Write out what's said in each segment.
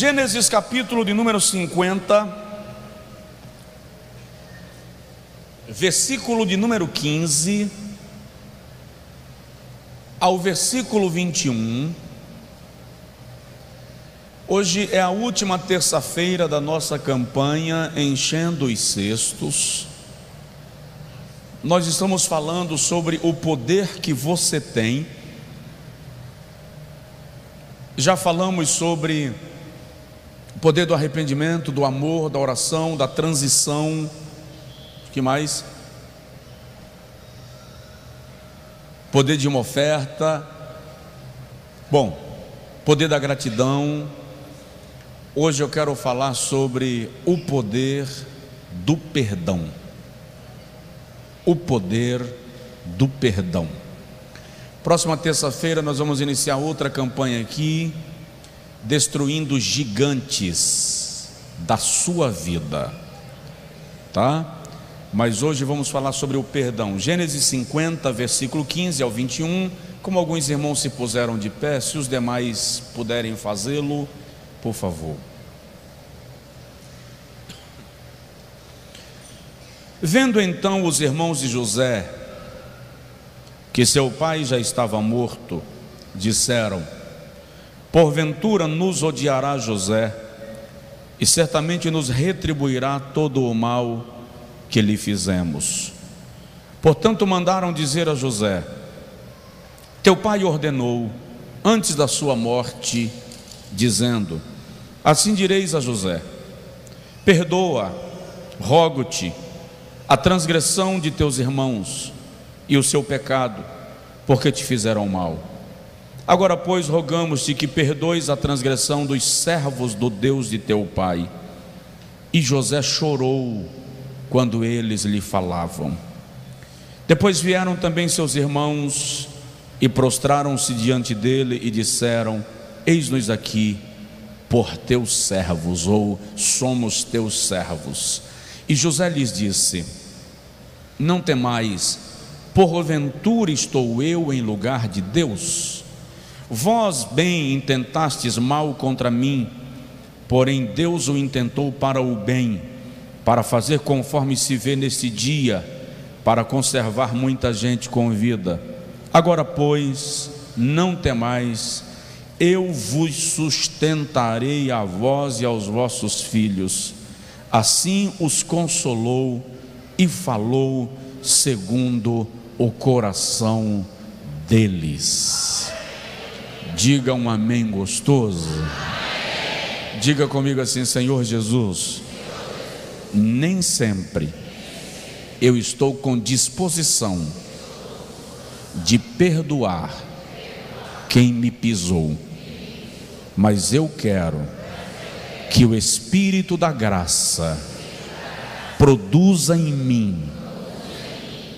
Gênesis capítulo de número 50, versículo de número 15 ao versículo 21. Hoje é a última terça-feira da nossa campanha Enchendo os Cestos. Nós estamos falando sobre o poder que você tem. Já falamos sobre poder do arrependimento, do amor, da oração, da transição. que mais? Poder de uma oferta. Bom, poder da gratidão. Hoje eu quero falar sobre o poder do perdão. O poder do perdão. Próxima terça-feira nós vamos iniciar outra campanha aqui destruindo gigantes da sua vida, tá? Mas hoje vamos falar sobre o perdão. Gênesis 50, versículo 15 ao 21. Como alguns irmãos se puseram de pé, se os demais puderem fazê-lo, por favor. Vendo então os irmãos de José que seu pai já estava morto, disseram: Porventura nos odiará José, e certamente nos retribuirá todo o mal que lhe fizemos. Portanto, mandaram dizer a José: Teu pai ordenou, antes da sua morte, dizendo: Assim direis a José: Perdoa, rogo-te, a transgressão de teus irmãos e o seu pecado, porque te fizeram mal. Agora, pois, rogamos-te que perdoes a transgressão dos servos do Deus de teu pai. E José chorou quando eles lhe falavam. Depois vieram também seus irmãos e prostraram-se diante dele e disseram: Eis-nos aqui por teus servos, ou somos teus servos. E José lhes disse: Não temais, porventura estou eu em lugar de Deus? Vós bem intentastes mal contra mim, porém Deus o intentou para o bem, para fazer conforme se vê nesse dia, para conservar muita gente com vida. Agora, pois, não temais, eu vos sustentarei a vós e aos vossos filhos. Assim os consolou e falou segundo o coração deles. Diga um amém gostoso. Diga comigo assim, Senhor Jesus. Nem sempre eu estou com disposição de perdoar quem me pisou, mas eu quero que o Espírito da graça produza em mim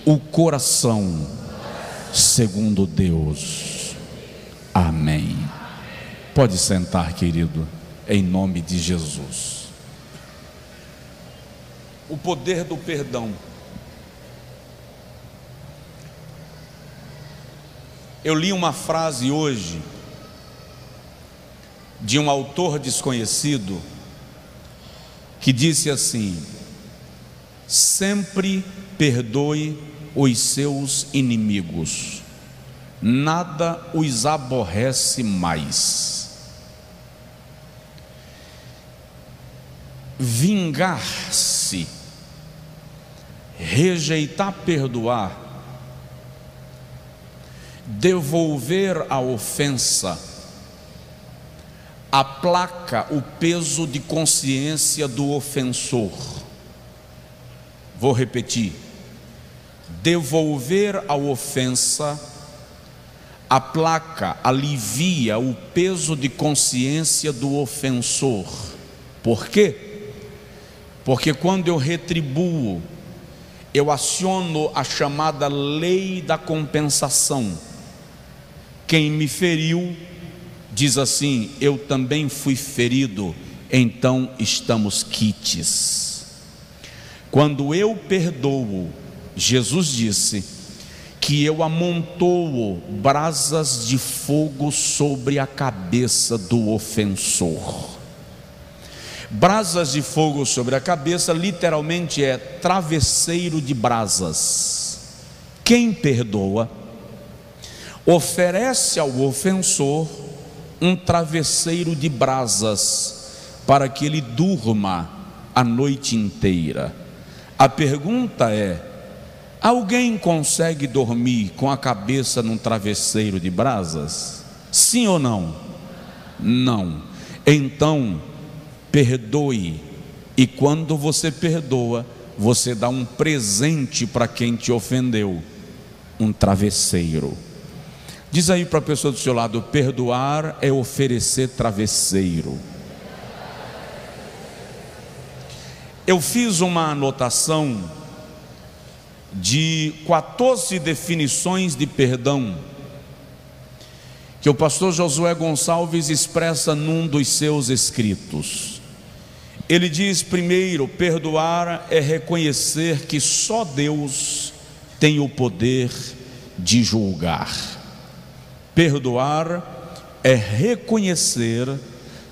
o coração segundo Deus. Amém. Pode sentar, querido, em nome de Jesus. O poder do perdão. Eu li uma frase hoje de um autor desconhecido que disse assim: sempre perdoe os seus inimigos nada os aborrece mais. Vingar-se, rejeitar perdoar, devolver a ofensa, aplaca o peso de consciência do ofensor. Vou repetir: devolver a ofensa, a placa alivia o peso de consciência do ofensor. Por quê? Porque quando eu retribuo, eu aciono a chamada lei da compensação. Quem me feriu diz assim: Eu também fui ferido, então estamos quites. Quando eu perdoo, Jesus disse: que eu amontoo brasas de fogo sobre a cabeça do ofensor. Brasas de fogo sobre a cabeça literalmente é travesseiro de brasas. Quem perdoa oferece ao ofensor um travesseiro de brasas para que ele durma a noite inteira. A pergunta é: alguém consegue dormir com a cabeça num travesseiro de brasas? Sim ou não? Não. Então, perdoe. E quando você perdoa, você dá um presente para quem te ofendeu um travesseiro. Diz aí para a pessoa do seu lado: perdoar é oferecer travesseiro. Eu fiz uma anotação de 14 definições de perdão que o pastor Josué Gonçalves expressa num dos seus escritos. Ele diz: primeiro, perdoar é reconhecer que só Deus tem o poder de julgar. Perdoar é reconhecer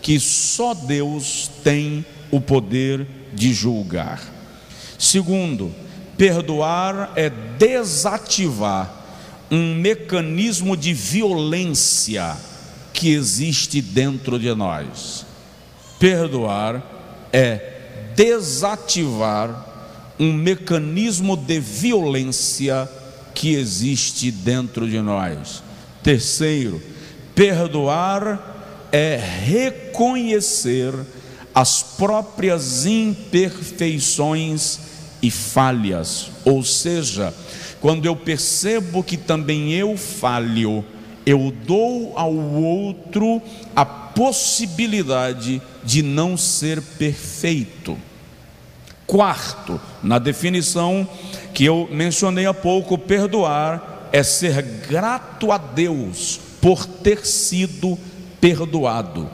que só Deus tem o poder de julgar. Segundo, perdoar é desativar um mecanismo de violência que existe dentro de nós. Perdoar é desativar um mecanismo de violência que existe dentro de nós. Terceiro, perdoar é reconhecer as próprias imperfeições e falhas, ou seja, quando eu percebo que também eu falho, eu dou ao outro a possibilidade de não ser perfeito. Quarto, na definição que eu mencionei há pouco, perdoar é ser grato a Deus por ter sido perdoado.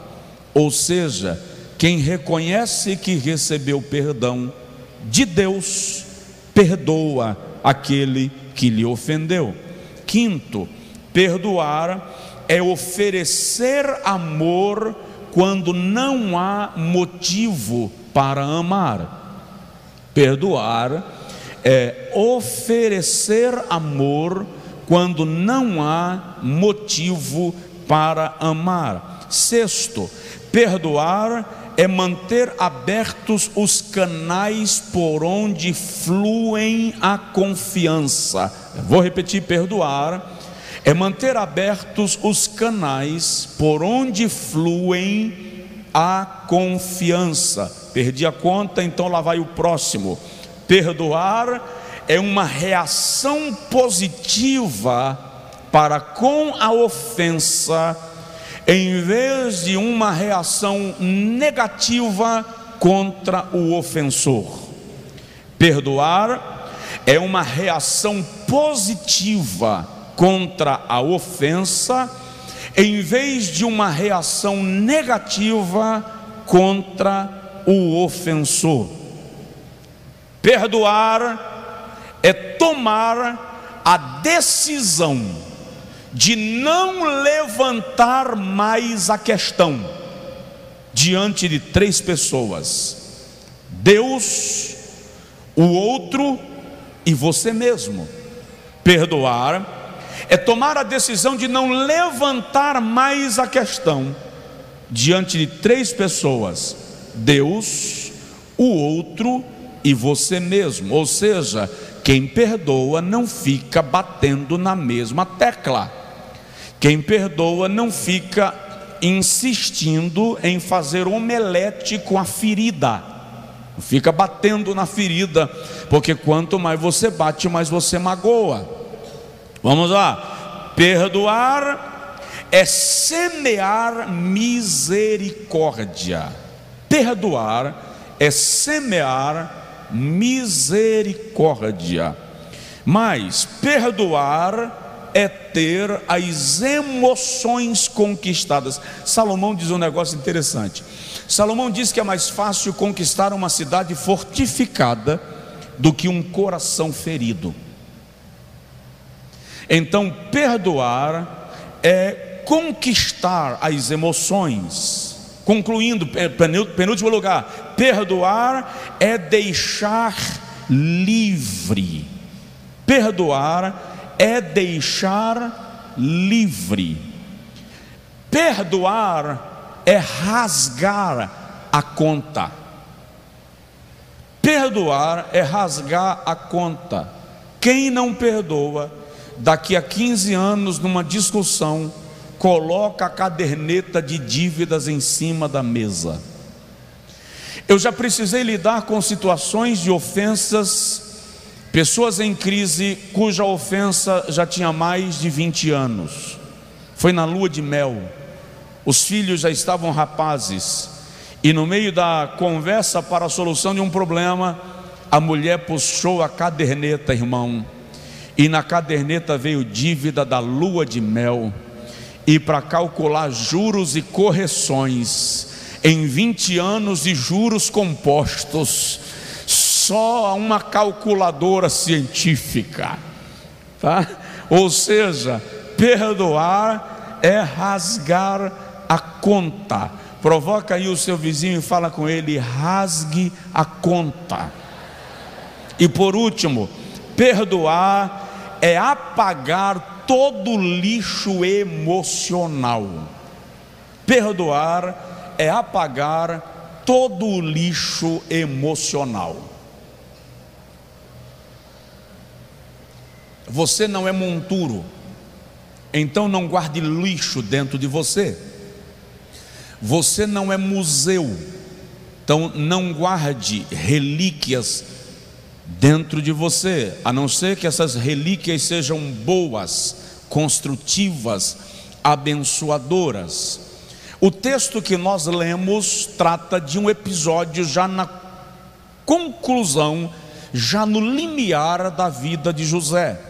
Ou seja, quem reconhece que recebeu perdão de Deus, perdoa aquele que lhe ofendeu. Quinto, perdoar é oferecer amor quando não há motivo para amar. Perdoar é oferecer amor quando não há motivo para amar. Sexto, perdoar é manter abertos os canais por onde fluem a confiança. Vou repetir: perdoar é manter abertos os canais por onde fluem a confiança. Perdi a conta, então lá vai o próximo. Perdoar é uma reação positiva para com a ofensa em vez de uma reação negativa contra o ofensor. Perdoar é uma reação positiva contra a ofensa, em vez de uma reação negativa contra o ofensor. Perdoar é tomar a decisão de não levantar mais a questão diante de três pessoas: Deus, o outro e você mesmo. Perdoar é tomar a decisão de não levantar mais a questão diante de três pessoas: Deus, o outro e você mesmo. Ou seja, quem perdoa não fica batendo na mesma tecla. Quem perdoa não fica insistindo em fazer omelete com a ferida. Não fica batendo na ferida, porque quanto mais você bate, mais você magoa. Vamos lá. Perdoar é semear misericórdia. Perdoar é semear misericórdia. Mas perdoar é ter as emoções conquistadas. Salomão diz um negócio interessante. Salomão diz que é mais fácil conquistar uma cidade fortificada do que um coração ferido. Então, perdoar é conquistar as emoções, Concluindo, penúltimo lugar, perdoar é deixar livre. Perdoar é deixar livre. Perdoar é rasgar a conta. Perdoar é rasgar a conta. Quem não perdoa, daqui a 15 anos, numa discussão, coloca a caderneta de dívidas em cima da mesa. Eu já precisei lidar com situações de ofensas, pessoas em crise cuja ofensa já tinha mais de 20 anos. Foi na lua de mel, os filhos já estavam rapazes, e no meio da conversa para a solução de um problema, a mulher puxou a caderneta, irmão, e na caderneta veio dívida da lua de mel. E para calcular juros e correções em 20 anos de juros compostos, só uma calculadora científica, tá? Ou seja, perdoar é rasgar a conta. Provoca aí o seu vizinho e fala com ele: rasgue a conta. E por último, perdoar é apagar todo lixo emocional. Perdoar é apagar todo o lixo emocional. Você não é monturo, então não guarde lixo dentro de você. Você não é museu, então não guarde relíquias dentro de você, a não ser que essas relíquias sejam boas, construtivas, abençoadoras. O texto que nós lemos trata de um episódio já na conclusão, já no limiar da vida de José.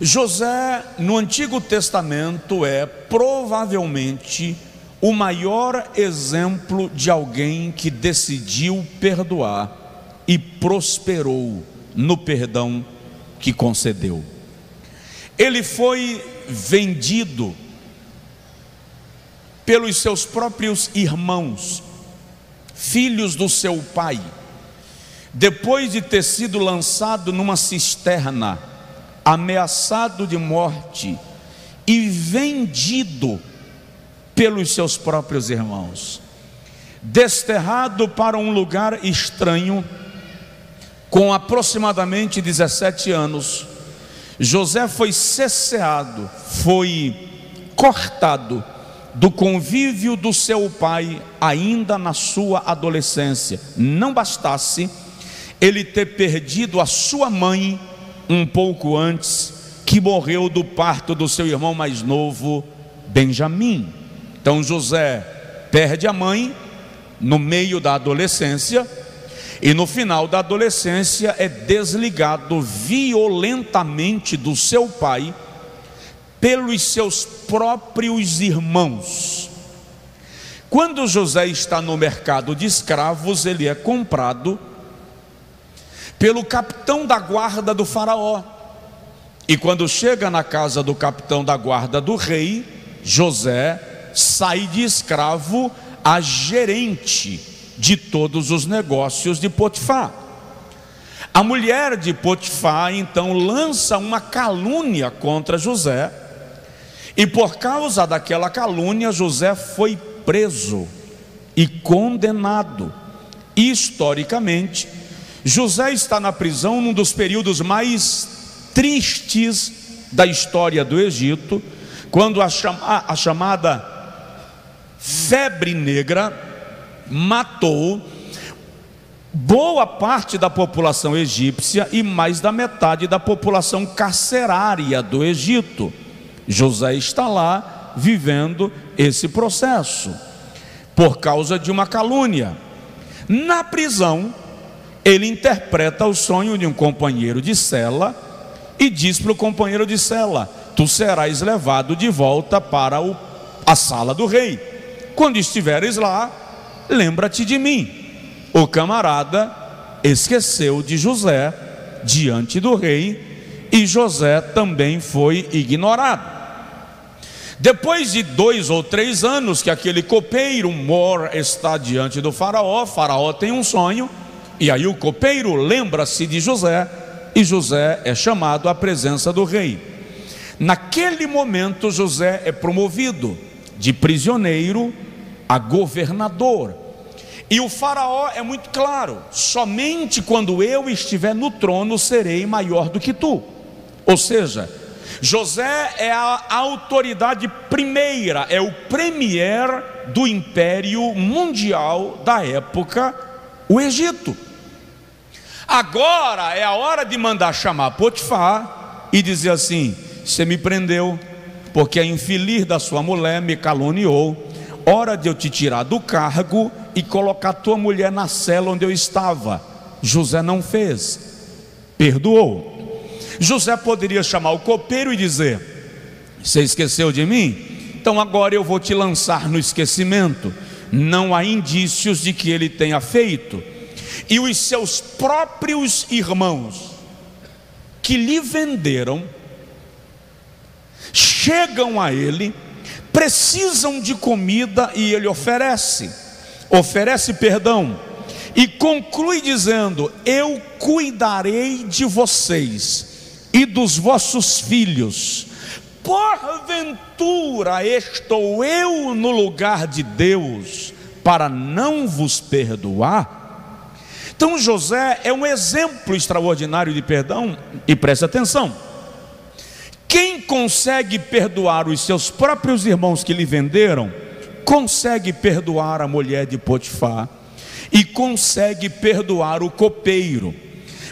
José, no Antigo Testamento, é provavelmente o maior exemplo de alguém que decidiu perdoar e prosperou no perdão que concedeu. Ele foi vendido pelos seus próprios irmãos, filhos do seu pai, depois de ter sido lançado numa cisterna, ameaçado de morte e vendido pelos seus próprios irmãos, desterrado para um lugar estranho, com aproximadamente 17 anos, José foi cesseado, foi cortado do convívio do seu pai ainda na sua adolescência. Não bastasse ele ter perdido a sua mãe um pouco antes, que morreu do parto do seu irmão mais novo, Benjamim. Então José perde a mãe no meio da adolescência e no final da adolescência é desligado violentamente do seu pai pelos seus próprios irmãos. Quando José está no mercado de escravos, ele é comprado pelo capitão da guarda do Faraó. E quando chega na casa do capitão da guarda do rei, José sai de escravo a gerente de todos os negócios de Potifar. A mulher de Potifar então lança uma calúnia contra José, e por causa daquela calúnia, José foi preso e condenado. Historicamente, José está na prisão num dos períodos mais tristes da história do Egito, quando a, chama, a chamada febre negra matou boa parte da população egípcia e mais da metade da população carcerária do Egito. José está lá vivendo esse processo por causa de uma calúnia. Na prisão, ele interpreta o sonho de um companheiro de cela e diz para o companheiro de cela: Tu serás levado de volta para o, a sala do rei. Quando estiveres lá, lembra-te de mim. O camarada esqueceu de José diante do rei e José também foi ignorado. Depois de dois ou três anos que aquele copeiro mor está diante do faraó, faraó tem um sonho, e aí o copeiro lembra-se de José, e José é chamado à presença do rei. Naquele momento, José é promovido de prisioneiro a governador. E o Faraó é muito claro: somente quando eu estiver no trono serei maior do que tu. Ou seja, José é a autoridade primeira, é o premier do império mundial da época, o Egito. Agora é a hora de mandar chamar Potifar e dizer assim: você me prendeu, porque a infeliz da sua mulher me caluniou. Hora de eu te tirar do cargo e colocar tua mulher na cela onde eu estava. José não fez, perdoou. José poderia chamar o copeiro e dizer: Você esqueceu de mim? Então agora eu vou te lançar no esquecimento. Não há indícios de que ele tenha feito. E os seus próprios irmãos, que lhe venderam, chegam a ele, precisam de comida e ele oferece, oferece perdão e conclui dizendo: Eu cuidarei de vocês e dos vossos filhos. Porventura estou eu no lugar de Deus para não vos perdoar? Então José é um exemplo extraordinário de perdão, e preste atenção. Quem consegue perdoar os seus próprios irmãos que lhe venderam, consegue perdoar a mulher de Potifar e consegue perdoar o copeiro.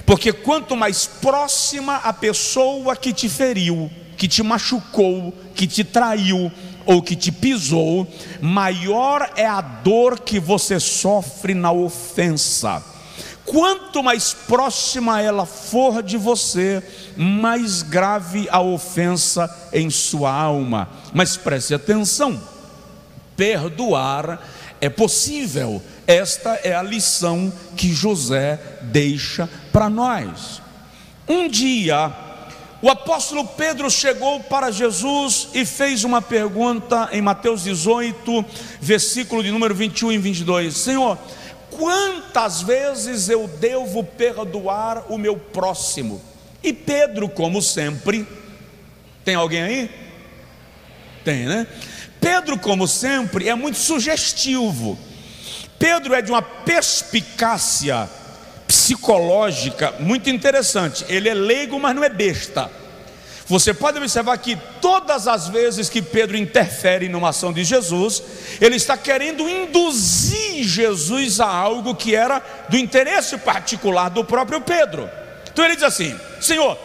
Porque quanto mais próxima a pessoa que te feriu, que te machucou, que te traiu ou que te pisou, maior é a dor que você sofre na ofensa. Quanto mais próxima ela for de você, mais grave a ofensa em sua alma. Mas preste atenção: perdoar é possível. Esta é a lição que José deixa para nós. Um dia, o apóstolo Pedro chegou para Jesus e fez uma pergunta em Mateus 18, versículo de número 21 e 22. Senhor, quantas vezes eu devo perdoar o meu próximo? E Pedro, como sempre, tem alguém aí? Tem, né? Pedro, como sempre, é muito sugestivo. Pedro é de uma perspicácia psicológica muito interessante. Ele é leigo, mas não é besta. Você pode observar que todas as vezes que Pedro interfere numa ação de Jesus, ele está querendo induzir Jesus a algo que era do interesse particular do próprio Pedro. Então ele diz assim: Senhor,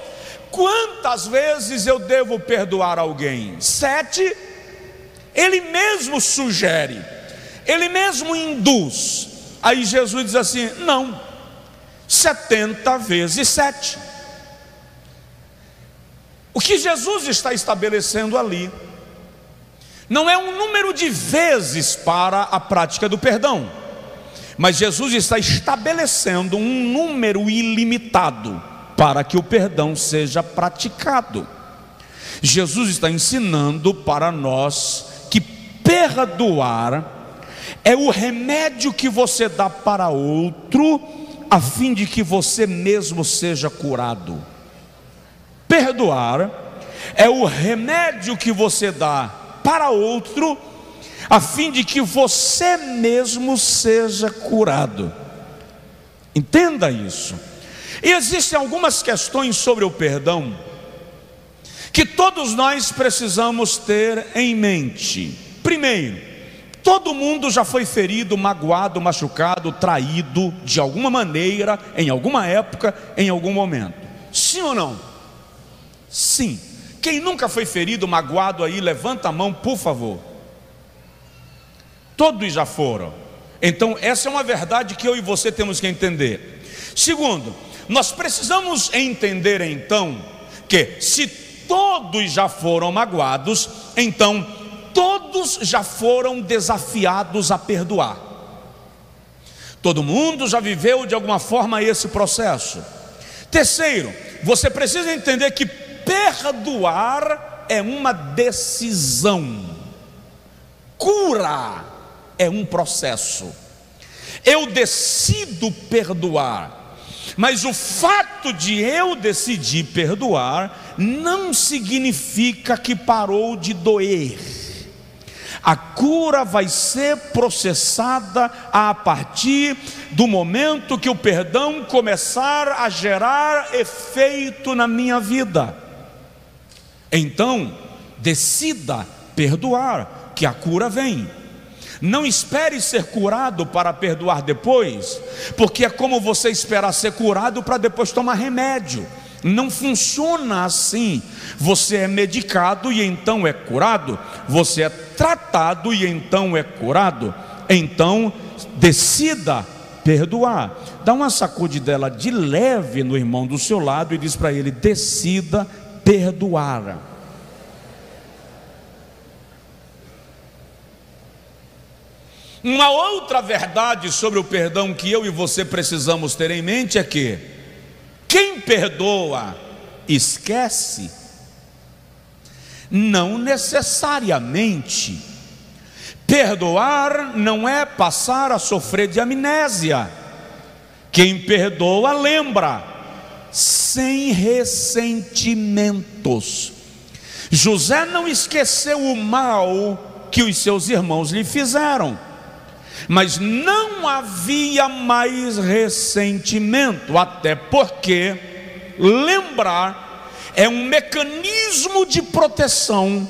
quantas vezes eu devo perdoar alguém? Sete ele mesmo sugere, ele mesmo induz. Aí Jesus diz assim: não, 70 vezes 7. O que Jesus está estabelecendo ali não é um número de vezes para a prática do perdão, mas Jesus está estabelecendo um número ilimitado para que o perdão seja praticado. Jesus está ensinando para nós perdoar é o remédio que você dá para outro, a fim de que você mesmo seja curado. Perdoar é o remédio que você dá para outro, a fim de que você mesmo seja curado. Entenda isso. E existem algumas questões sobre o perdão que todos nós precisamos ter em mente. Primeiro, todo mundo já foi ferido, magoado, machucado, traído de alguma maneira, em alguma época, em algum momento. Sim ou não? Sim. Quem nunca foi ferido, magoado aí, levanta a mão, por favor. Todos já foram. Então, essa é uma verdade que eu e você temos que entender. Segundo, nós precisamos entender então que se todos já foram magoados, então todos já foram desafiados a perdoar. Todo mundo já viveu de alguma forma esse processo. Terceiro, você precisa entender que perdoar é uma decisão, cura é um processo. Eu decido perdoar, mas o fato de eu decidir perdoar não significa que parou de doer. A cura vai ser processada a partir do momento que o perdão começar a gerar efeito na minha vida. Então, decida perdoar, que a cura vem. Não espere ser curado para perdoar depois, porque é como você esperar ser curado para depois tomar remédio. Não funciona assim. Você é medicado e então é curado, você é tratado e então é curado. Então, decida perdoar. Dá uma sacudidela de leve no irmão do seu lado e diz para ele: decida perdoar. Uma outra verdade sobre o perdão que eu e você precisamos ter em mente é que quem perdoa esquece, não necessariamente. Perdoar não é passar a sofrer de amnésia. Quem perdoa lembra, sem ressentimentos. José não esqueceu o mal que os seus irmãos lhe fizeram mas não havia mais ressentimento, até porque lembrar é um mecanismo de proteção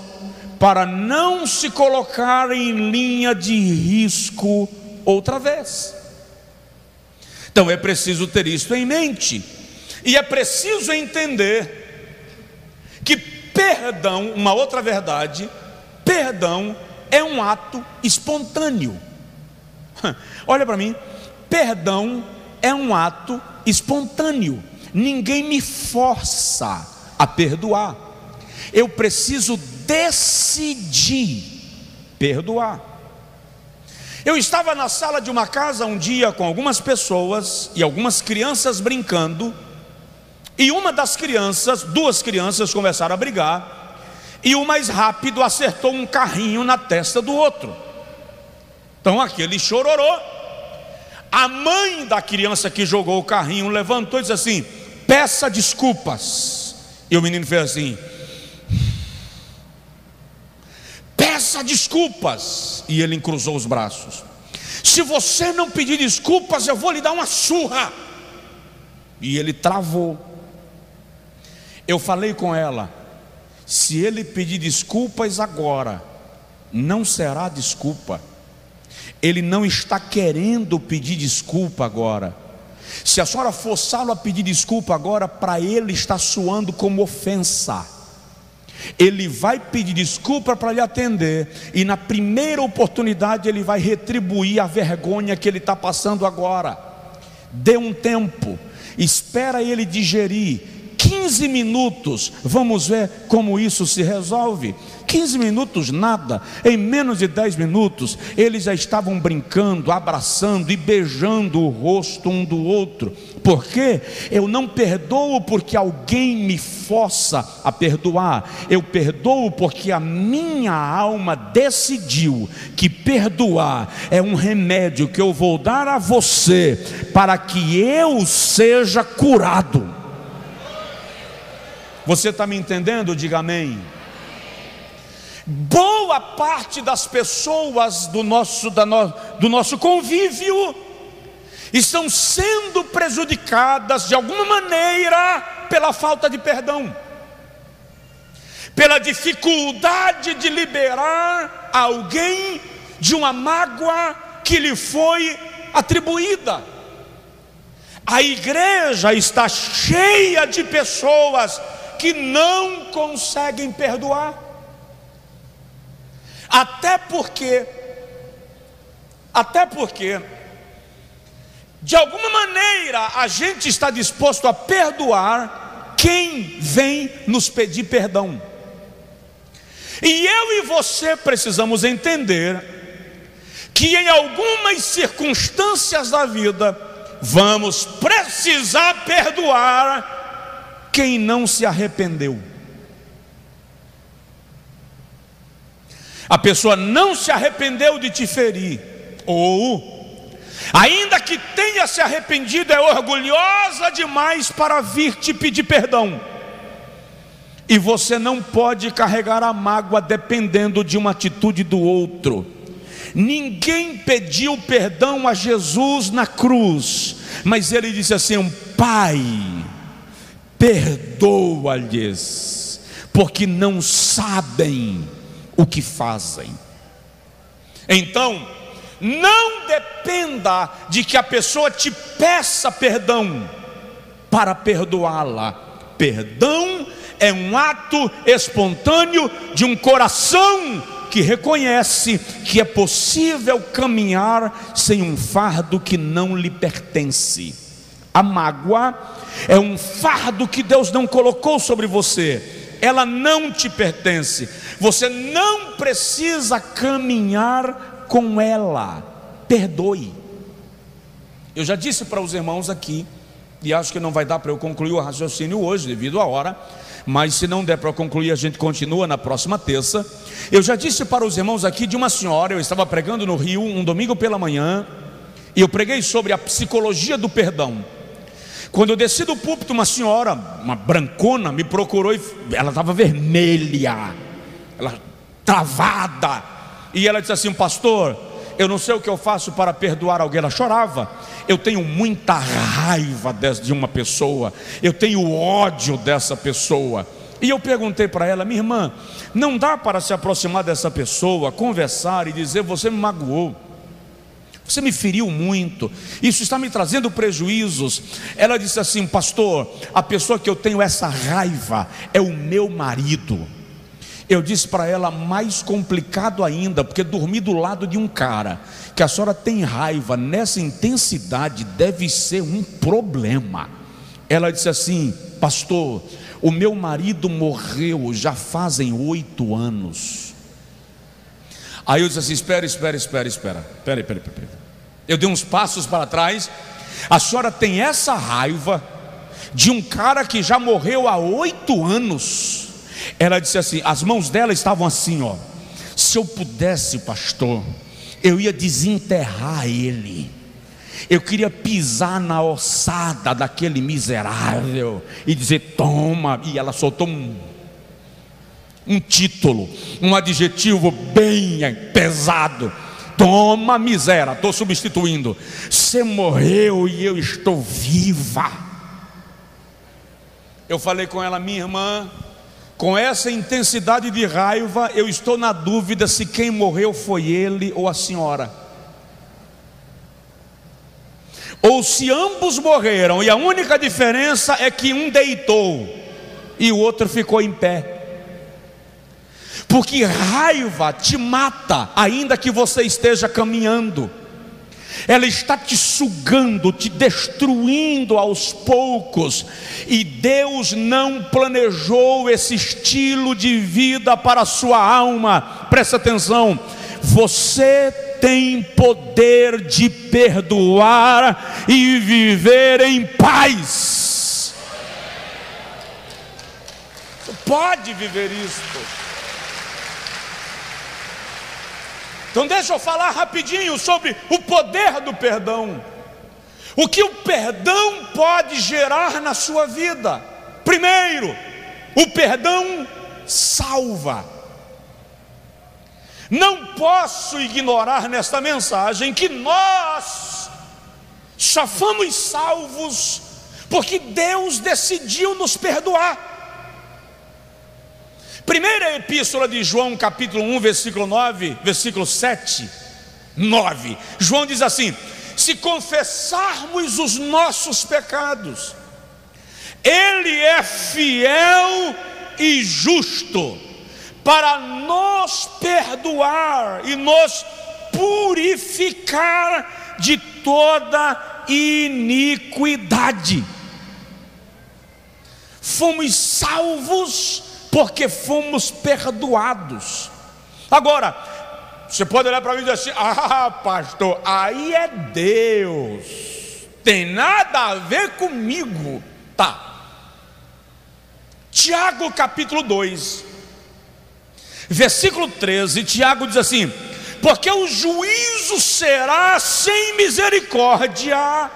para não se colocar em linha de risco outra vez. Então é preciso ter isso em mente, e é preciso entender que perdão, uma outra verdade, perdão é um ato espontâneo. Olha para mim, perdão é um ato espontâneo. Ninguém me força a perdoar. Eu preciso decidir perdoar. Eu estava na sala de uma casa um dia com algumas pessoas e algumas crianças brincando, e uma das crianças, duas crianças começaram a brigar, e o mais rápido acertou um carrinho na testa do outro. Então aquele chororô. A mãe da criança que jogou o carrinho levantou e disse assim: peça desculpas. E o menino fez assim: peça desculpas. E ele encruzou os braços. Se você não pedir desculpas, eu vou lhe dar uma surra. E ele travou. Eu falei com ela: se ele pedir desculpas agora, não será desculpa ele não está querendo pedir desculpa agora. Se a senhora forçá-lo a pedir desculpa agora, para ele está soando como ofensa. Ele vai pedir desculpa para lhe atender, e na primeira oportunidade ele vai retribuir a vergonha que ele está passando agora. Dê um tempo, espera ele digerir, 15 minutos, vamos ver como isso se resolve. 15 minutos nada, em menos de 10 minutos, eles já estavam brincando, abraçando e beijando o rosto um do outro. Por quê? Eu não perdoo porque alguém me força a perdoar, eu perdoo porque a minha alma decidiu que perdoar é um remédio que eu vou dar a você para que eu seja curado. Você está me entendendo? Diga amém. Boa parte das pessoas do nosso, no, do nosso convívio estão sendo prejudicadas de alguma maneira pela falta de perdão, pela dificuldade de liberar alguém de uma mágoa que lhe foi atribuída. A igreja está cheia de pessoas que não conseguem perdoar. Até porque, até porque, de alguma maneira a gente está disposto a perdoar quem vem nos pedir perdão. E eu e você precisamos entender que em algumas circunstâncias da vida vamos precisar perdoar quem não se arrependeu. A pessoa não se arrependeu de te ferir, ou, ainda que tenha se arrependido, é orgulhosa demais para vir te pedir perdão. E você não pode carregar a mágoa dependendo de uma atitude do outro. Ninguém pediu perdão a Jesus na cruz, mas ele disse assim: Pai, perdoa-lhes, porque não sabem o que fazem. Então, não dependa de que a pessoa te peça perdão para perdoá-la. Perdão é um ato espontâneo de um coração que reconhece que é possível caminhar sem um fardo que não lhe pertence. A mágoa é um fardo que Deus não colocou sobre você, ela não te pertence, você não precisa caminhar com ela. Perdoe. Eu já disse para os irmãos aqui, e acho que não vai dar para eu concluir o raciocínio hoje, devido à hora mas se não der para concluir, a gente continua na próxima terça. Eu já disse para os irmãos aqui de uma senhora, eu estava pregando no Rio um domingo pela manhã, e eu preguei sobre a psicologia do perdão. Quando eu desci do púlpito, uma senhora, uma brancona, me procurou e ela estava vermelha, ela travada, e ela disse assim: Pastor, eu não sei o que eu faço para perdoar alguém. Ela chorava. Eu tenho muita raiva de uma pessoa, eu tenho ódio dessa pessoa. E eu perguntei para ela, minha irmã, não dá para se aproximar dessa pessoa, conversar e dizer: Você me magoou, você me feriu muito, isso está me trazendo prejuízos. Ela disse assim, pastor, a pessoa que eu tenho essa raiva é o meu marido. Eu disse para ela, mais complicado ainda, porque dormir do lado de um cara que a senhora tem raiva nessa intensidade deve ser um problema. Ela disse assim, pastor, o meu marido morreu já fazem oito anos. Aí eu disse assim: espera, espera, espera, espera. Espera, espera, espera. Eu dei uns passos para trás. A senhora tem essa raiva de um cara que já morreu há oito anos. Ela disse assim: as mãos dela estavam assim, ó. Se eu pudesse, pastor, eu ia desenterrar ele. Eu queria pisar na ossada daquele miserável e dizer: toma. E ela soltou um, um título, um adjetivo bem pesado. Toma, miséria, estou substituindo. Você morreu e eu estou viva. Eu falei com ela, minha irmã, com essa intensidade de raiva, eu estou na dúvida se quem morreu foi ele ou a senhora. Ou se ambos morreram e a única diferença é que um deitou e o outro ficou em pé. Porque raiva te mata, ainda que você esteja caminhando ela está te sugando, te destruindo aos poucos, e Deus não planejou esse estilo de vida para a sua alma. Presta atenção, você tem poder de perdoar e viver em paz. Pode viver isso. Então, deixa eu falar rapidinho sobre o poder do perdão. O que o perdão pode gerar na sua vida? Primeiro, o perdão salva. Não posso ignorar nesta mensagem que nós só fomos salvos porque Deus decidiu nos perdoar. Primeira epístola de João, capítulo 1, versículo 9, versículo 7, 9. João diz assim: Se confessarmos os nossos pecados, Ele é fiel e justo para nos perdoar e nos purificar de toda iniquidade. Fomos salvos porque fomos perdoados. Agora, você pode olhar para mim e dizer assim: ah, pastor, aí é Deus, tem nada a ver comigo. Tá. Tiago capítulo 2. Versículo 13, Tiago diz assim: Porque o juízo será sem misericórdia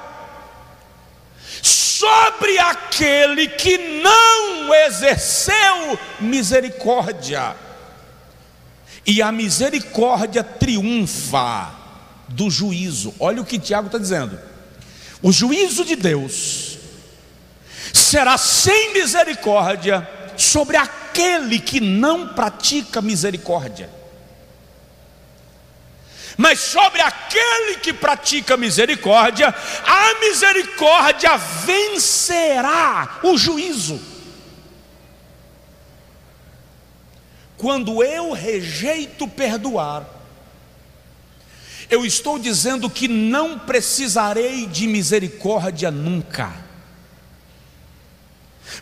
sobre aquele que não exerceu misericórdia. E a misericórdia triunfa do juízo. Olha o que Tiago está dizendo. O juízo de Deus será sem misericórdia sobre aquele que não pratica misericórdia. Mas sobre aquele que pratica misericórdia, a misericórdia vencerá o juízo. Quando eu rejeito perdoar, eu estou dizendo que não precisarei de misericórdia nunca,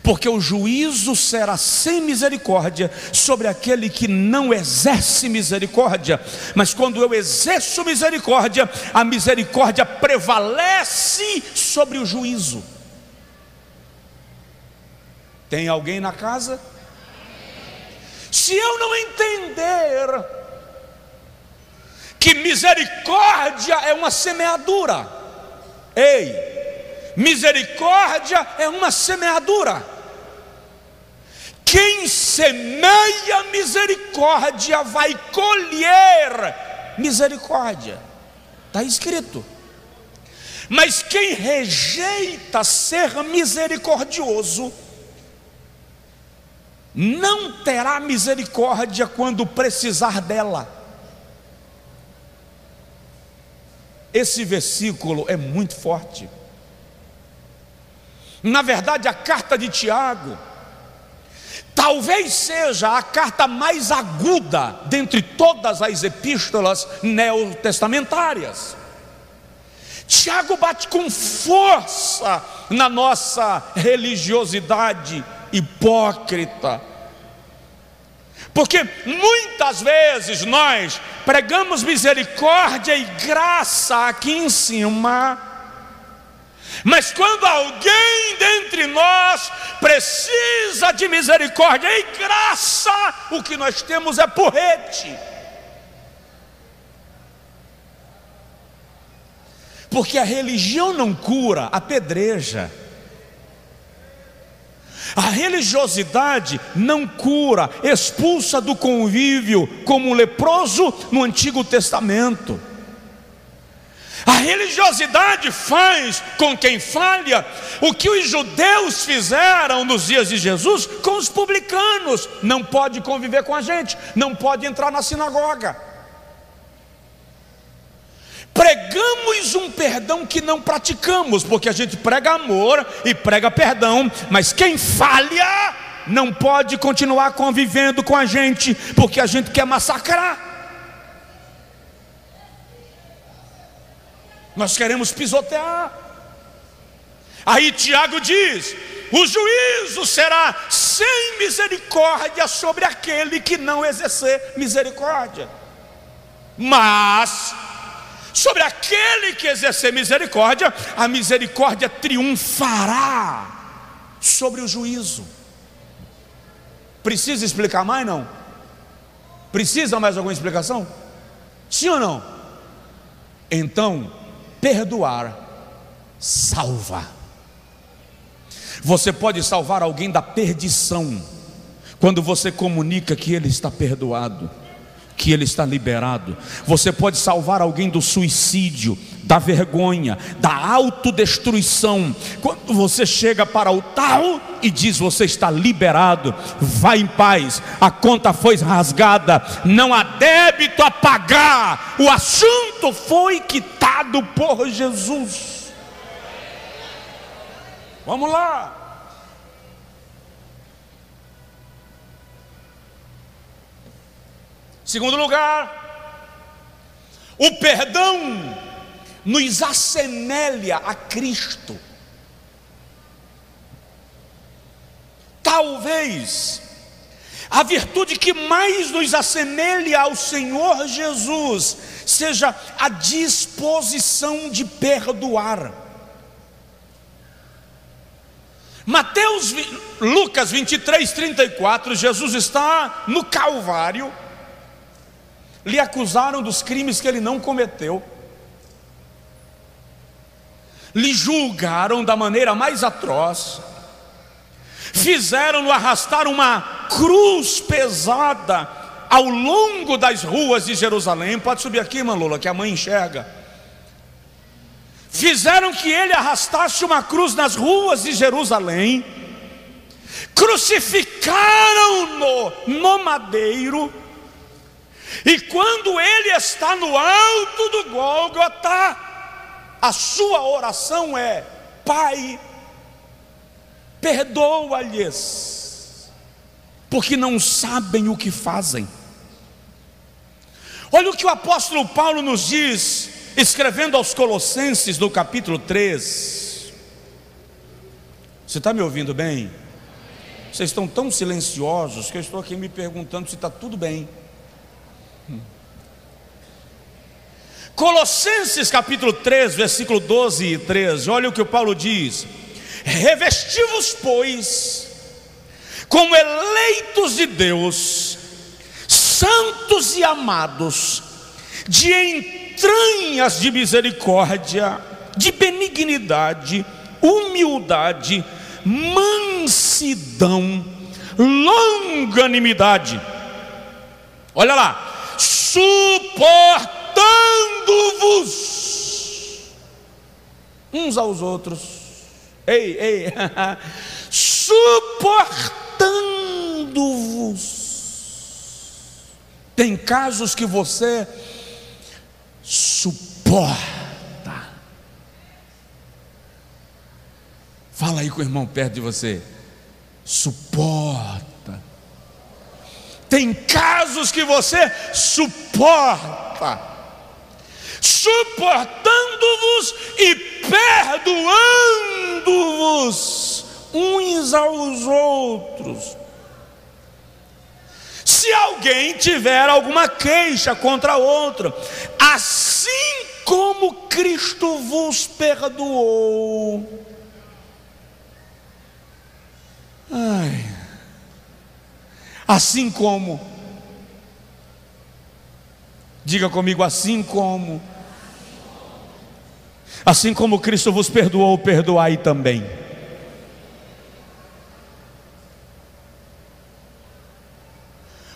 porque o juízo será sem misericórdia sobre aquele que não exerce misericórdia, mas quando eu exerço misericórdia, a misericórdia prevalece sobre o juízo. Tem alguém na casa? Se eu não entender que misericórdia é uma semeadura. Ei, misericórdia é uma semeadura. Quem semeia misericórdia vai colher misericórdia. Está escrito. Mas quem rejeita ser misericordioso, não terá misericórdia quando precisar dela. Esse versículo é muito forte. Na verdade, a carta de Tiago talvez seja a carta mais aguda dentre todas as epístolas neotestamentárias. Tiago bate com força na nossa religiosidade hipócrita, porque muitas vezes nós pregamos misericórdia e graça aqui em cima, mas quando alguém dentre nós precisa de misericórdia e graça, o que nós temos é porrete. Porque a religião não cura, apedreja. A religiosidade não cura, expulsa do convívio como um leproso no Antigo Testamento. A religiosidade faz com quem falha o que os judeus fizeram nos dias de Jesus com os publicanos: não pode conviver com a gente, não pode entrar na sinagoga. Pregamos um perdão que não praticamos, porque a gente prega amor e prega perdão, mas quem falha não pode continuar convivendo com a gente, porque a gente quer massacrar. Nós queremos pisotear. Aí Tiago diz: o juízo será sem misericórdia sobre aquele que não exercer misericórdia. Mas Sobre aquele que exercer misericórdia, a misericórdia triunfará sobre o juízo. Precisa explicar mais? Não? Precisa mais alguma explicação? Sim ou não? Então, perdoar salva. Você pode salvar alguém da perdição quando você comunica que ele está perdoado que ele está liberado. Você pode salvar alguém do suicídio, da vergonha, da autodestruição. Quando você chega para o tal e diz: Você está liberado, vá em paz, a conta foi rasgada, não há débito a pagar, o assunto foi quitado por Jesus. Vamos lá. Segundo lugar, o perdão nos assemelha a Cristo. Talvez a virtude que mais nos assemelha ao Senhor Jesus seja a disposição de perdoar. Mateus, Lucas 23, 34, Jesus está no Calvário, lhe acusaram dos crimes que ele não cometeu, lhe julgaram da maneira mais atroz, fizeram-no arrastar uma cruz pesada ao longo das ruas de Jerusalém. Pode subir aqui, Manlula, que a mãe enxerga fizeram que ele arrastasse uma cruz nas ruas de Jerusalém, crucificaram-no no madeiro, e quando ele está no alto do Gólgota, a sua oração é: Pai, perdoa-lhes, porque não sabem o que fazem. Olha o que o apóstolo Paulo nos diz escrevendo aos Colossenses no capítulo 3. Você está me ouvindo bem? Vocês estão tão silenciosos que eu estou aqui me perguntando se está tudo bem. Colossenses capítulo 3, versículo 12 e 13, olha o que o Paulo diz: Revesti-vos, pois, como eleitos de Deus, santos e amados, de entranhas de misericórdia, de benignidade, humildade, mansidão, longanimidade. Olha lá, suportando-vos uns aos outros. Ei, ei, suportando-vos. Tem casos que você suporta. Fala aí com o irmão perto de você. Suporta. Tem casos que você suporta. Suportando-vos e perdoando-vos uns aos outros. Se alguém tiver alguma queixa contra outro, assim como Cristo vos perdoou. Ai, assim como, diga comigo, assim como, assim como Cristo vos perdoou, perdoai também.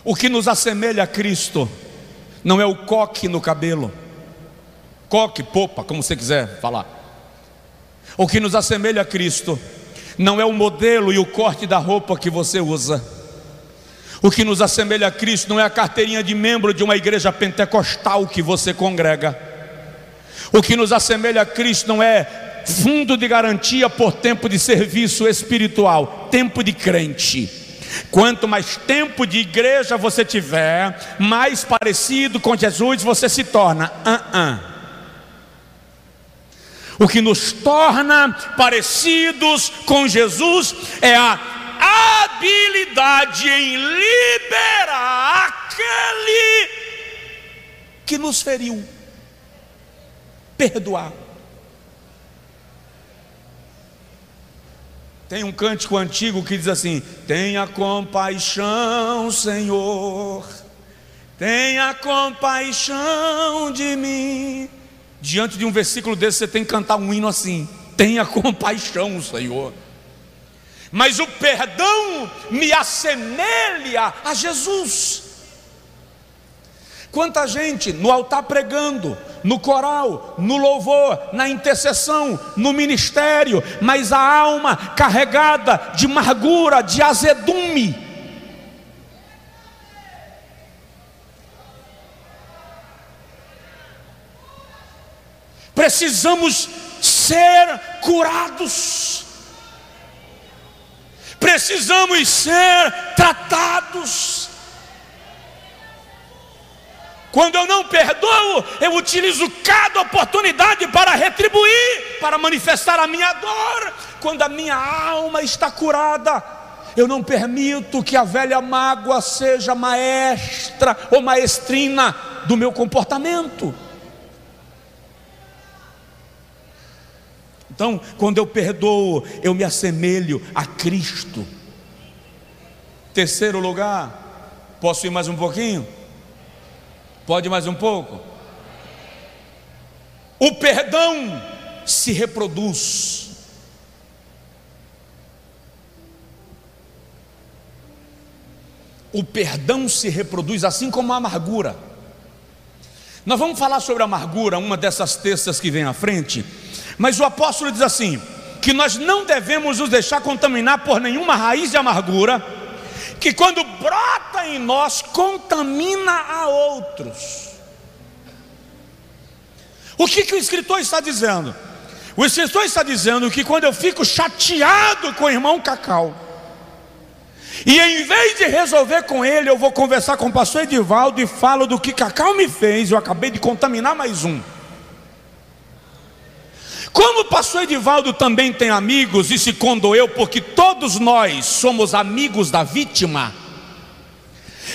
O que nos assemelha a Cristo não é o coque no cabelo, coque, popa, como você quiser falar. O que nos assemelha a Cristo não é o modelo e o corte da roupa que você usa. O que nos assemelha a Cristo não é a carteirinha de membro de uma igreja pentecostal que você congrega. O que nos assemelha a Cristo não é fundo de garantia por tempo de serviço espiritual, tempo de crente. Quanto mais tempo de igreja você tiver, mais parecido com Jesus você se torna. Uh -uh. O que nos torna parecidos com Jesus é a habilidade em liberar aquele que nos feriu, perdoar. Tem um cântico antigo que diz assim: Tenha compaixão, Senhor, tenha compaixão de mim. Diante de um versículo desse, você tem que cantar um hino assim: Tenha compaixão, Senhor. Mas o perdão me assemelha a Jesus. Quanta gente no altar pregando, no coral, no louvor, na intercessão, no ministério, mas a alma carregada de amargura, de azedume. Precisamos ser curados. Precisamos ser tratados. Quando eu não perdoo, eu utilizo cada oportunidade para retribuir, para manifestar a minha dor. Quando a minha alma está curada, eu não permito que a velha mágoa seja maestra ou maestrina do meu comportamento. Então, quando eu perdoo, eu me assemelho a Cristo. Terceiro lugar, posso ir mais um pouquinho? Pode mais um pouco? O perdão se reproduz. O perdão se reproduz assim como a amargura. Nós vamos falar sobre a amargura, uma dessas textas que vem à frente, mas o apóstolo diz assim: que nós não devemos nos deixar contaminar por nenhuma raiz de amargura, que quando brota em nós, contamina a outros. O que, que o escritor está dizendo? O escritor está dizendo que quando eu fico chateado com o irmão Cacau, e em vez de resolver com ele, eu vou conversar com o pastor Edivaldo e falo do que Cacau me fez, eu acabei de contaminar mais um. Como o pastor Edivaldo também tem amigos e se condoeu, porque todos nós somos amigos da vítima,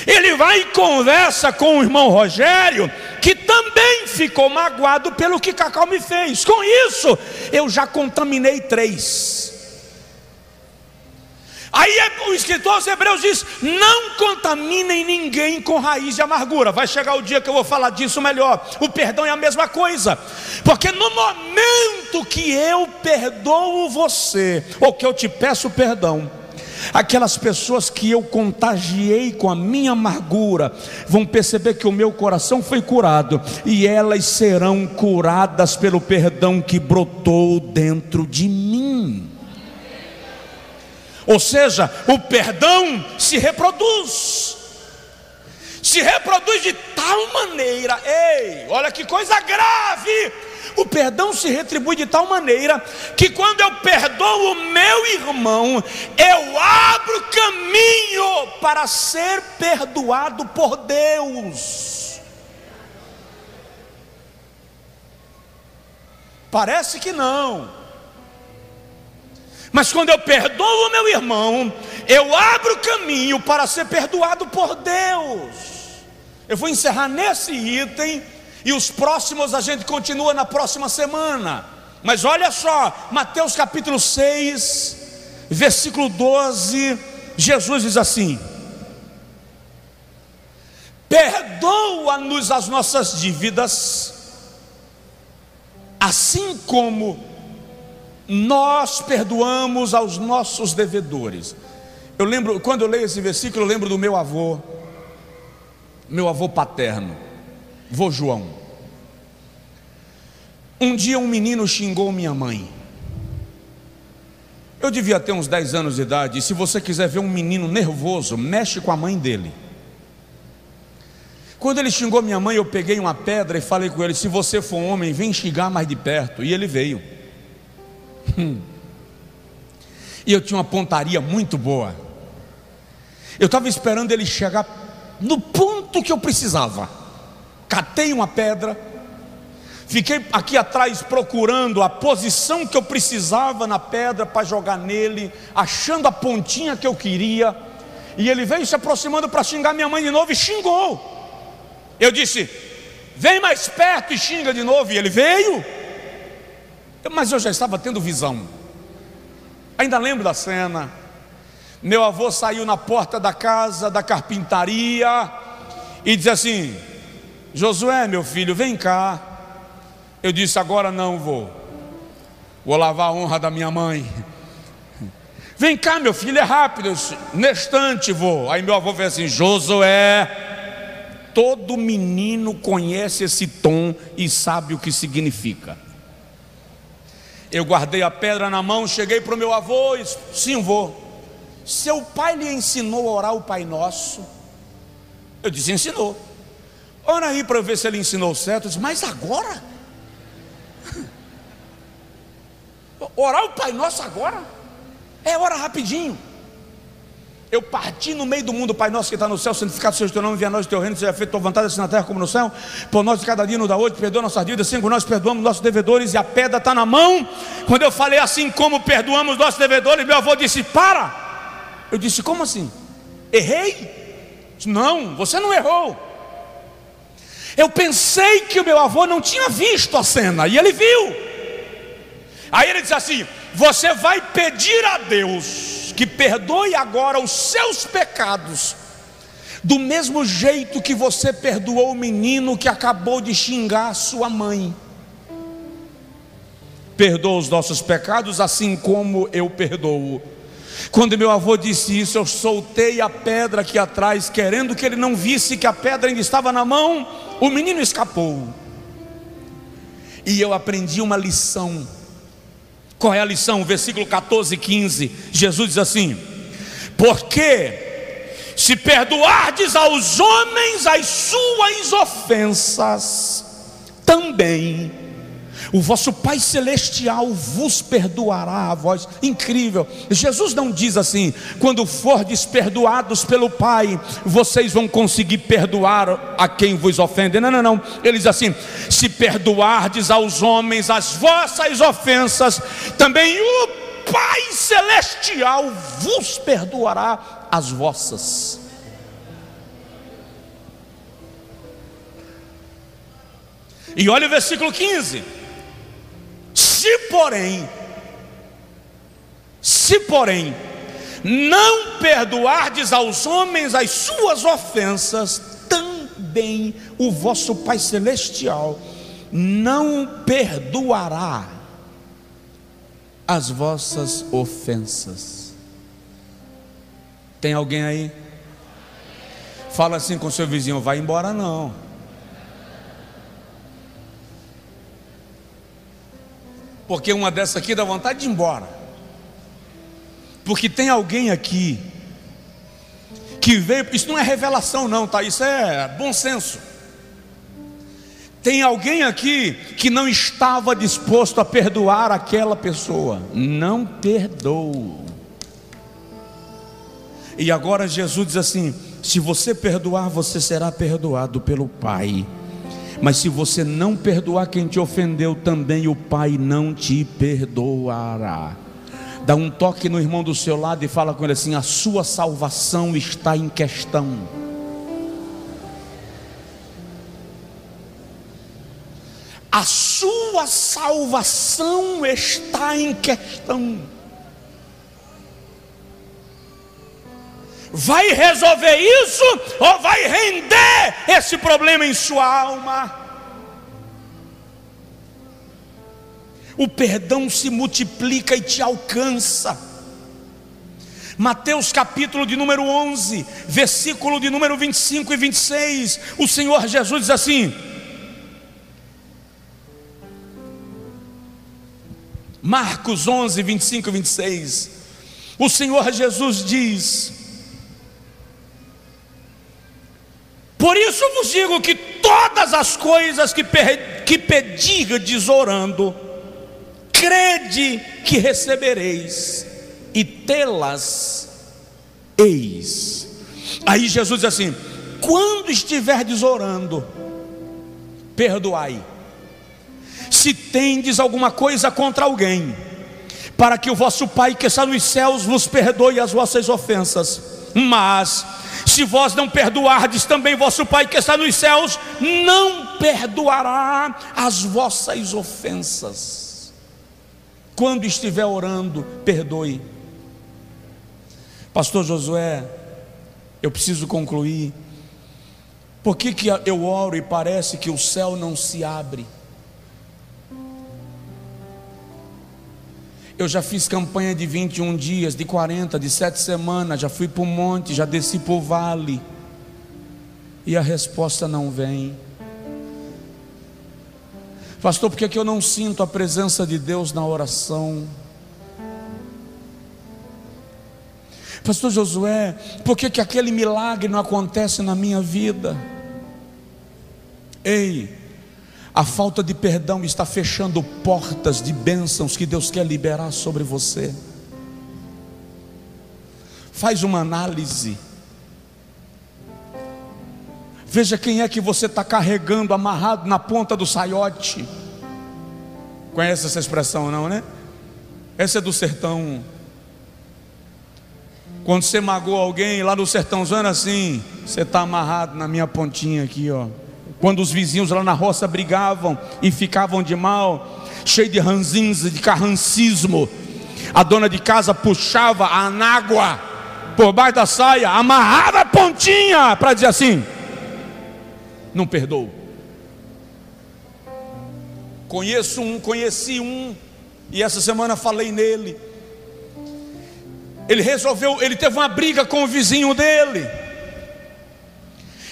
ele vai e conversa com o irmão Rogério, que também ficou magoado pelo que Cacau me fez. Com isso, eu já contaminei três. Aí é, o escritor aos Hebreus diz: não contaminem ninguém com raiz de amargura. Vai chegar o dia que eu vou falar disso melhor. O perdão é a mesma coisa, porque no momento que eu perdoo você, ou que eu te peço perdão, aquelas pessoas que eu contagiei com a minha amargura vão perceber que o meu coração foi curado e elas serão curadas pelo perdão que brotou dentro de mim. Ou seja, o perdão se reproduz. Se reproduz de tal maneira, ei, olha que coisa grave. O perdão se retribui de tal maneira que quando eu perdoo o meu irmão, eu abro caminho para ser perdoado por Deus. Parece que não. Mas quando eu perdoo o meu irmão, eu abro caminho para ser perdoado por Deus. Eu vou encerrar nesse item e os próximos a gente continua na próxima semana. Mas olha só, Mateus capítulo 6, versículo 12, Jesus diz assim: Perdoa-nos as nossas dívidas, assim como nós perdoamos aos nossos devedores. Eu lembro, quando eu leio esse versículo, eu lembro do meu avô, meu avô paterno, vô João. Um dia um menino xingou minha mãe. Eu devia ter uns 10 anos de idade, e se você quiser ver um menino nervoso, mexe com a mãe dele. Quando ele xingou minha mãe, eu peguei uma pedra e falei com ele: se você for homem, vem xingar mais de perto. E ele veio. Hum. E eu tinha uma pontaria muito boa. Eu estava esperando ele chegar no ponto que eu precisava. Catei uma pedra, fiquei aqui atrás procurando a posição que eu precisava na pedra para jogar nele, achando a pontinha que eu queria. E ele veio se aproximando para xingar minha mãe de novo e xingou. Eu disse: Vem mais perto e xinga de novo. E ele veio. Mas eu já estava tendo visão. Ainda lembro da cena. Meu avô saiu na porta da casa da carpintaria e disse assim: Josué, meu filho, vem cá. Eu disse: Agora não vou. Vou lavar a honra da minha mãe. Vem cá, meu filho, é rápido. Nestante vou. Aí meu avô fez assim: Josué. Todo menino conhece esse tom e sabe o que significa. Eu guardei a pedra na mão, cheguei para o meu avô e sim, vou. Seu pai lhe ensinou a orar o Pai Nosso? Eu disse, ensinou. Ora aí para ver se ele ensinou certo. Eu disse, mas agora? Orar o Pai Nosso agora? É hora rapidinho. Eu parti no meio do mundo, Pai nosso que está no céu, santificado seja o teu nome, venha a nós o teu reino, seja feito tua vontade, assim na terra como no céu. Por nós de cada dia nos dá hoje, perdoa nossas dívidas, assim como nós perdoamos nossos devedores, e a pedra está na mão. Quando eu falei assim, como perdoamos nossos devedores, meu avô disse: Para. Eu disse: Como assim? Errei? Não, você não errou. Eu pensei que o meu avô não tinha visto a cena, e ele viu. Aí ele diz assim: Você vai pedir a Deus que perdoe agora os seus pecados, do mesmo jeito que você perdoou o menino que acabou de xingar sua mãe. Perdoa os nossos pecados, assim como eu perdoo. Quando meu avô disse isso, eu soltei a pedra aqui atrás, querendo que ele não visse que a pedra ainda estava na mão. O menino escapou. E eu aprendi uma lição. Qual é a lição? Versículo 14 e 15. Jesus diz assim: Porque se perdoardes aos homens as suas ofensas, também o vosso Pai Celestial vos perdoará a vós. Incrível. Jesus não diz assim: quando fordes perdoados pelo Pai, vocês vão conseguir perdoar a quem vos ofende. Não, não, não. Ele diz assim: se perdoardes aos homens as vossas ofensas, também o Pai Celestial vos perdoará as vossas. E olha o versículo 15. Se porém, se porém, não perdoardes aos homens as suas ofensas, também o vosso Pai Celestial não perdoará as vossas ofensas. Tem alguém aí? Fala assim com seu vizinho: vai embora não. Porque uma dessa aqui dá vontade de ir embora. Porque tem alguém aqui que veio, isso não é revelação não, tá? Isso é bom senso. Tem alguém aqui que não estava disposto a perdoar aquela pessoa, não perdoou. E agora Jesus diz assim: se você perdoar, você será perdoado pelo Pai. Mas se você não perdoar quem te ofendeu, também o Pai não te perdoará. Dá um toque no irmão do seu lado e fala com ele assim: a sua salvação está em questão. A sua salvação está em questão. Vai resolver isso ou vai render esse problema em sua alma? O perdão se multiplica e te alcança. Mateus capítulo de número 11, versículo de número 25 e 26, o Senhor Jesus diz assim: Marcos 11, 25 e 26, o Senhor Jesus diz: Por isso vos digo que todas as coisas que, que pedirdes orando, crede que recebereis, e tê-las eis. Aí Jesus diz assim: quando estiverdes orando, perdoai. Se tendes alguma coisa contra alguém, para que o vosso Pai que está nos céus vos perdoe as vossas ofensas. Mas se vós não perdoardes, também vosso Pai que está nos céus não perdoará as vossas ofensas. Quando estiver orando, perdoe. Pastor Josué, eu preciso concluir. Por que, que eu oro e parece que o céu não se abre? Eu já fiz campanha de 21 dias, de 40, de 7 semanas, já fui para o monte, já desci para o vale. E a resposta não vem. Pastor, por que, que eu não sinto a presença de Deus na oração? Pastor Josué, por que, que aquele milagre não acontece na minha vida? Ei, a falta de perdão está fechando portas de bênçãos que Deus quer liberar sobre você. Faz uma análise. Veja quem é que você está carregando amarrado na ponta do saiote. Conhece essa expressão, não, né? Essa é do sertão. Quando você magoa alguém lá no sertãozão, assim, você está amarrado na minha pontinha aqui, ó. Quando os vizinhos lá na roça brigavam e ficavam de mal, cheio de ranzins, de carrancismo. A dona de casa puxava a anágua por baixo da saia, amarrava a pontinha para dizer assim: não perdoo. Conheço um, conheci um, e essa semana falei nele. Ele resolveu, ele teve uma briga com o vizinho dele.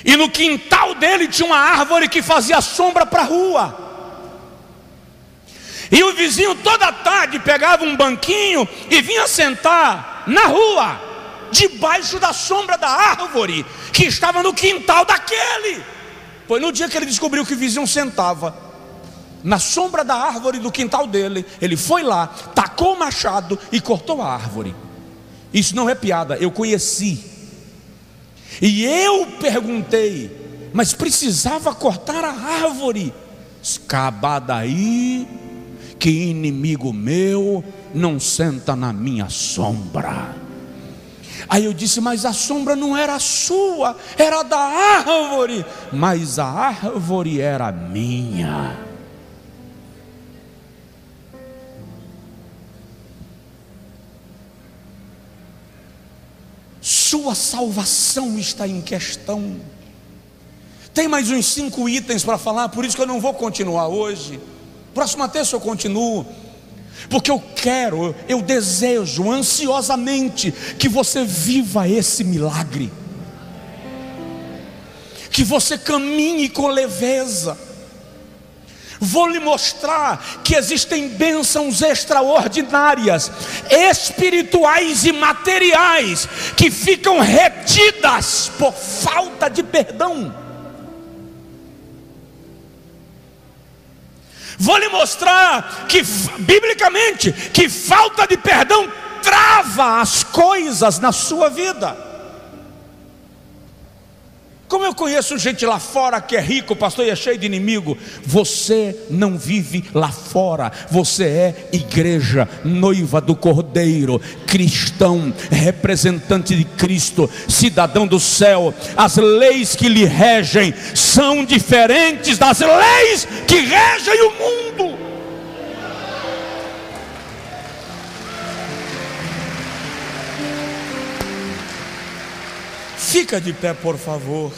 E no quintal dele tinha uma árvore que fazia sombra para a rua. E o vizinho toda tarde pegava um banquinho e vinha sentar na rua, debaixo da sombra da árvore que estava no quintal daquele. Foi no dia que ele descobriu que o vizinho sentava na sombra da árvore do quintal dele, ele foi lá, tacou o machado e cortou a árvore. Isso não é piada, eu conheci. E eu perguntei, mas precisava cortar a árvore. Escaba daí que inimigo meu não senta na minha sombra. Aí eu disse, mas a sombra não era sua, era da árvore, mas a árvore era minha. Sua salvação está em questão. Tem mais uns cinco itens para falar, por isso que eu não vou continuar hoje. Próxima terça eu continuo. Porque eu quero, eu desejo ansiosamente que você viva esse milagre. Que você caminhe com leveza. Vou lhe mostrar que existem bênçãos extraordinárias, espirituais e materiais, que ficam retidas por falta de perdão. Vou lhe mostrar que, biblicamente, que falta de perdão trava as coisas na sua vida. Como eu conheço gente lá fora que é rico, pastor, e é cheio de inimigo. Você não vive lá fora. Você é igreja, noiva do Cordeiro, cristão, representante de Cristo, cidadão do céu. As leis que lhe regem são diferentes das leis que regem o mundo. Fica de pé, por favor.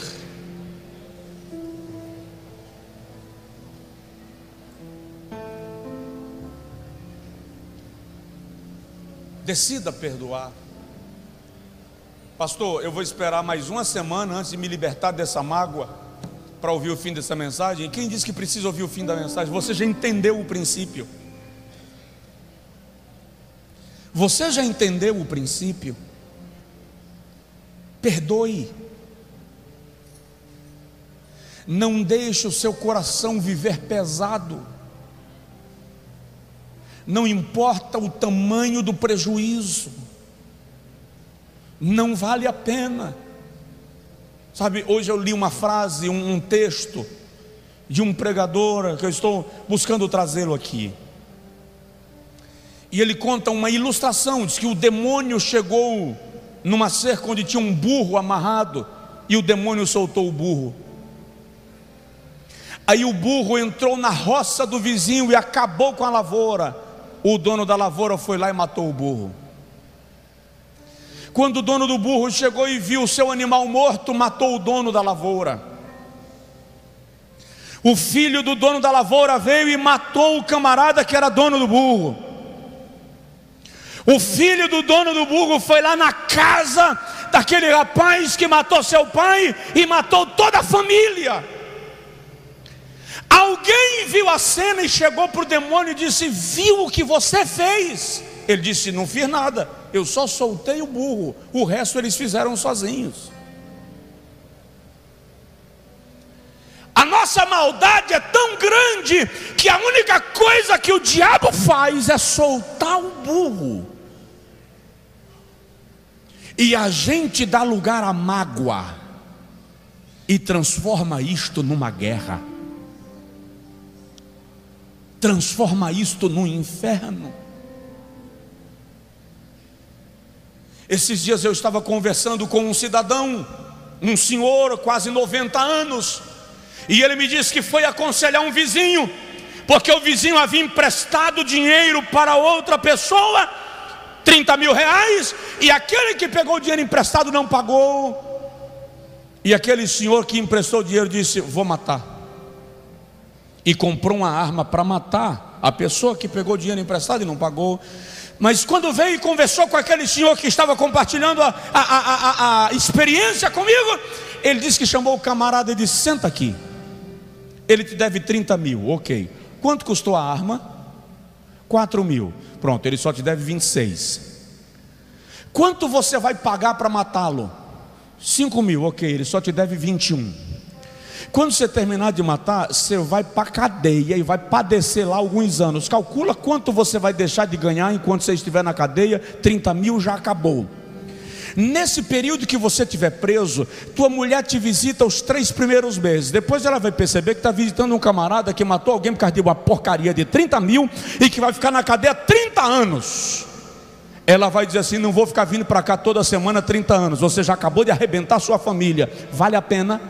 Decida perdoar. Pastor, eu vou esperar mais uma semana antes de me libertar dessa mágoa para ouvir o fim dessa mensagem. Quem disse que precisa ouvir o fim da mensagem? Você já entendeu o princípio. Você já entendeu o princípio? Perdoe. Não deixe o seu coração viver pesado. Não importa o tamanho do prejuízo. Não vale a pena. Sabe, hoje eu li uma frase, um, um texto de um pregador que eu estou buscando trazê-lo aqui. E ele conta uma ilustração, diz que o demônio chegou numa cerca onde tinha um burro amarrado e o demônio soltou o burro. Aí o burro entrou na roça do vizinho e acabou com a lavoura. O dono da lavoura foi lá e matou o burro. Quando o dono do burro chegou e viu o seu animal morto, matou o dono da lavoura. O filho do dono da lavoura veio e matou o camarada que era dono do burro. O filho do dono do burro foi lá na casa daquele rapaz que matou seu pai e matou toda a família. Alguém viu a cena e chegou para o demônio e disse: Viu o que você fez? Ele disse: Não fiz nada, eu só soltei o burro, o resto eles fizeram sozinhos. A nossa maldade é tão grande que a única coisa que o diabo faz é soltar o burro. E a gente dá lugar à mágoa e transforma isto numa guerra. Transforma isto num inferno. Esses dias eu estava conversando com um cidadão, um senhor, quase 90 anos, e ele me disse que foi aconselhar um vizinho porque o vizinho havia emprestado dinheiro para outra pessoa, 30 mil reais, e aquele que pegou o dinheiro emprestado não pagou. E aquele senhor que emprestou o dinheiro disse: Vou matar. E comprou uma arma para matar a pessoa que pegou o dinheiro emprestado e não pagou. Mas quando veio e conversou com aquele senhor que estava compartilhando a, a, a, a, experiência comigo, ele disse que chamou o camarada e disse: Senta aqui. Ele te deve 30 mil, ok. Quanto custou a arma? 4 mil. Pronto, ele só te deve 26. Quanto você vai pagar para matá-lo? 5 mil, ok, ele só te deve 21. Quando você terminar de matar, você vai para a cadeia e vai padecer lá alguns anos. Calcula quanto você vai deixar de ganhar enquanto você estiver na cadeia. 30 mil já acabou. Nesse período que você estiver preso, tua mulher te visita os três primeiros meses. Depois ela vai perceber que está visitando um camarada que matou alguém por causa de uma porcaria de 30 mil e que vai ficar na cadeia 30 anos. Ela vai dizer assim: não vou ficar vindo para cá toda semana 30 anos. Você já acabou de arrebentar sua família. Vale a pena?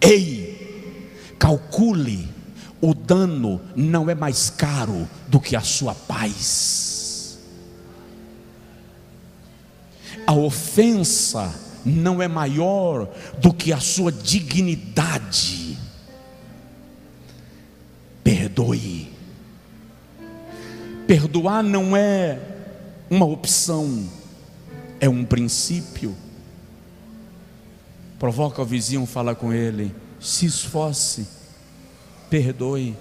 Ei, calcule, o dano não é mais caro do que a sua paz. A ofensa não é maior do que a sua dignidade. Perdoe. Perdoar não é uma opção, é um princípio. Provoca o vizinho, fala com ele, se esforce, perdoe.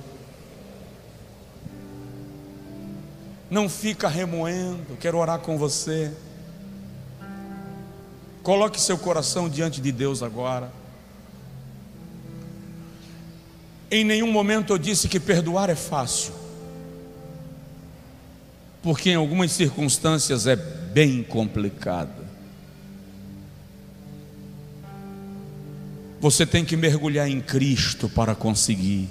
Não fica remoendo, quero orar com você. Coloque seu coração diante de Deus agora. Em nenhum momento eu disse que perdoar é fácil, porque em algumas circunstâncias é bem complicado. Você tem que mergulhar em Cristo para conseguir.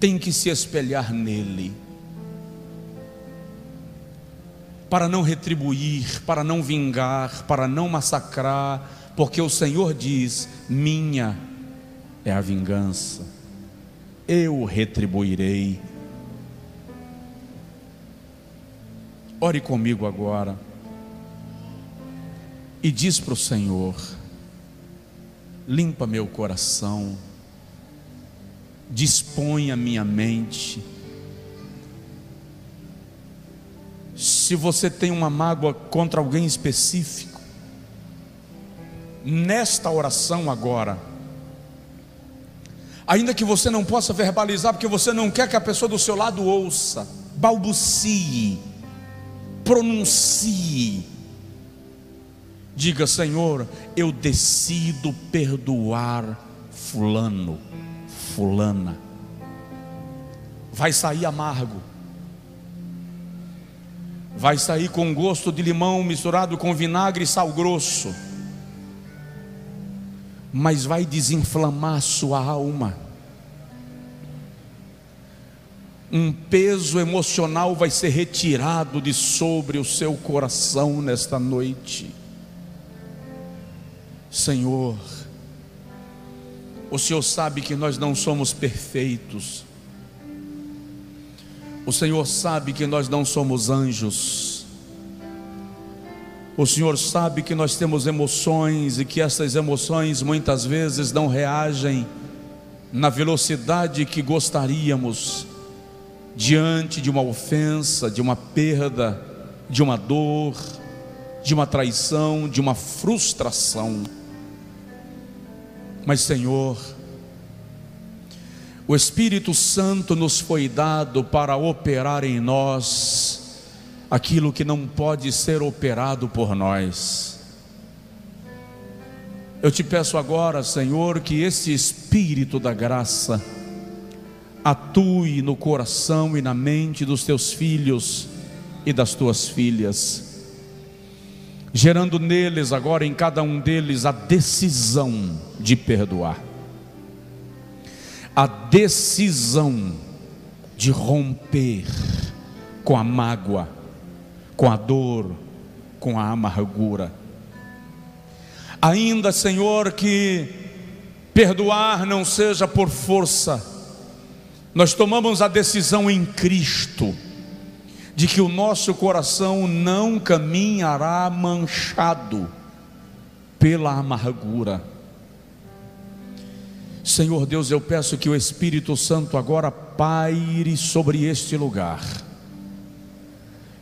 Tem que se espelhar nele. Para não retribuir, para não vingar, para não massacrar, porque o Senhor diz: Minha é a vingança, eu retribuirei. Ore comigo agora e diz para o Senhor: limpa meu coração, dispõe a minha mente. Se você tem uma mágoa contra alguém específico, nesta oração agora, ainda que você não possa verbalizar, porque você não quer que a pessoa do seu lado ouça, balbucie, pronuncie, Diga, Senhor, eu decido perdoar Fulano, Fulana. Vai sair amargo, vai sair com gosto de limão misturado com vinagre e sal grosso, mas vai desinflamar sua alma. Um peso emocional vai ser retirado de sobre o seu coração nesta noite. Senhor, o Senhor sabe que nós não somos perfeitos, o Senhor sabe que nós não somos anjos, o Senhor sabe que nós temos emoções e que essas emoções muitas vezes não reagem na velocidade que gostaríamos diante de uma ofensa, de uma perda, de uma dor, de uma traição, de uma frustração. Mas, Senhor, o Espírito Santo nos foi dado para operar em nós aquilo que não pode ser operado por nós. Eu te peço agora, Senhor, que esse Espírito da graça atue no coração e na mente dos teus filhos e das tuas filhas gerando neles agora, em cada um deles, a decisão de perdoar, a decisão de romper com a mágoa, com a dor, com a amargura. Ainda, Senhor, que Perdoar não seja por força, nós tomamos a decisão em Cristo de que o nosso coração não caminhará manchado pela amargura. Senhor Deus, eu peço que o Espírito Santo agora paire sobre este lugar.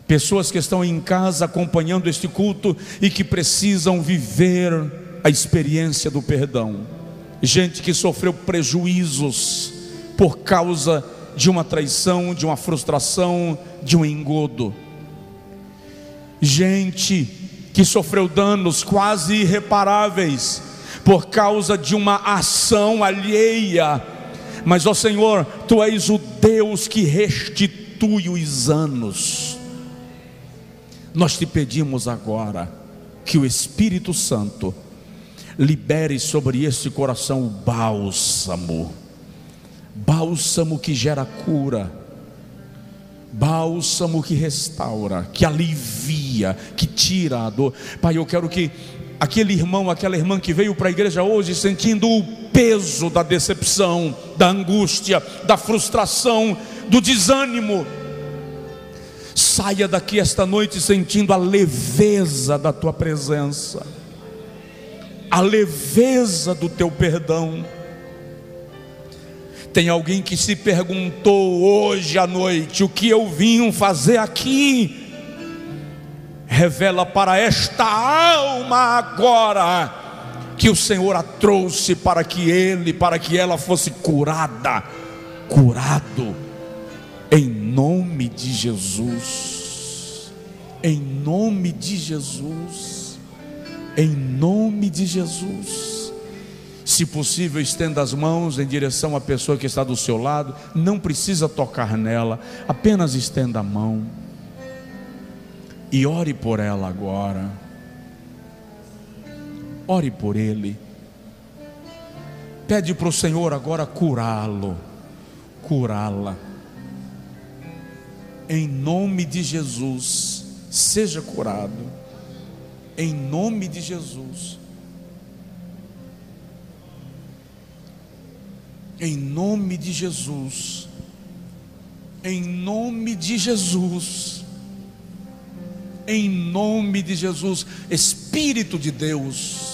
Pessoas que estão em casa acompanhando este culto e que precisam viver a experiência do perdão gente que sofreu prejuízos por causa de uma traição, de uma frustração, de um engodo. Gente que sofreu danos quase irreparáveis por causa de uma ação alheia. Mas, ó Senhor, tu és o Deus que restitui os anos. Nós te pedimos agora que o Espírito Santo libere sobre esse coração o bálsamo, bálsamo que gera cura, bálsamo que restaura, que alivia, que tira a dor. Pai, eu quero que aquele irmão, aquela irmã que veio para a igreja hoje sentindo o peso da decepção, da angústia, da frustração, do desânimo, saia daqui esta noite sentindo a leveza da tua presença a leveza do teu perdão. Tem alguém que se perguntou hoje à noite: o que eu vim fazer aqui? Revela para esta alma agora que o Senhor a trouxe para que ele, para que ela fosse curada, curado, em nome de Jesus, em nome de Jesus. Em nome de Jesus. Se possível, estenda as mãos em direção à pessoa que está do seu lado, não precisa tocar nela, apenas estenda a mão e ore por ela agora. Ore por ele. Pede para o Senhor agora curá-lo, curá-la. Em nome de Jesus, seja curado em nome de Jesus. Em nome de Jesus. Em nome de Jesus. Em nome de Jesus, Espírito de Deus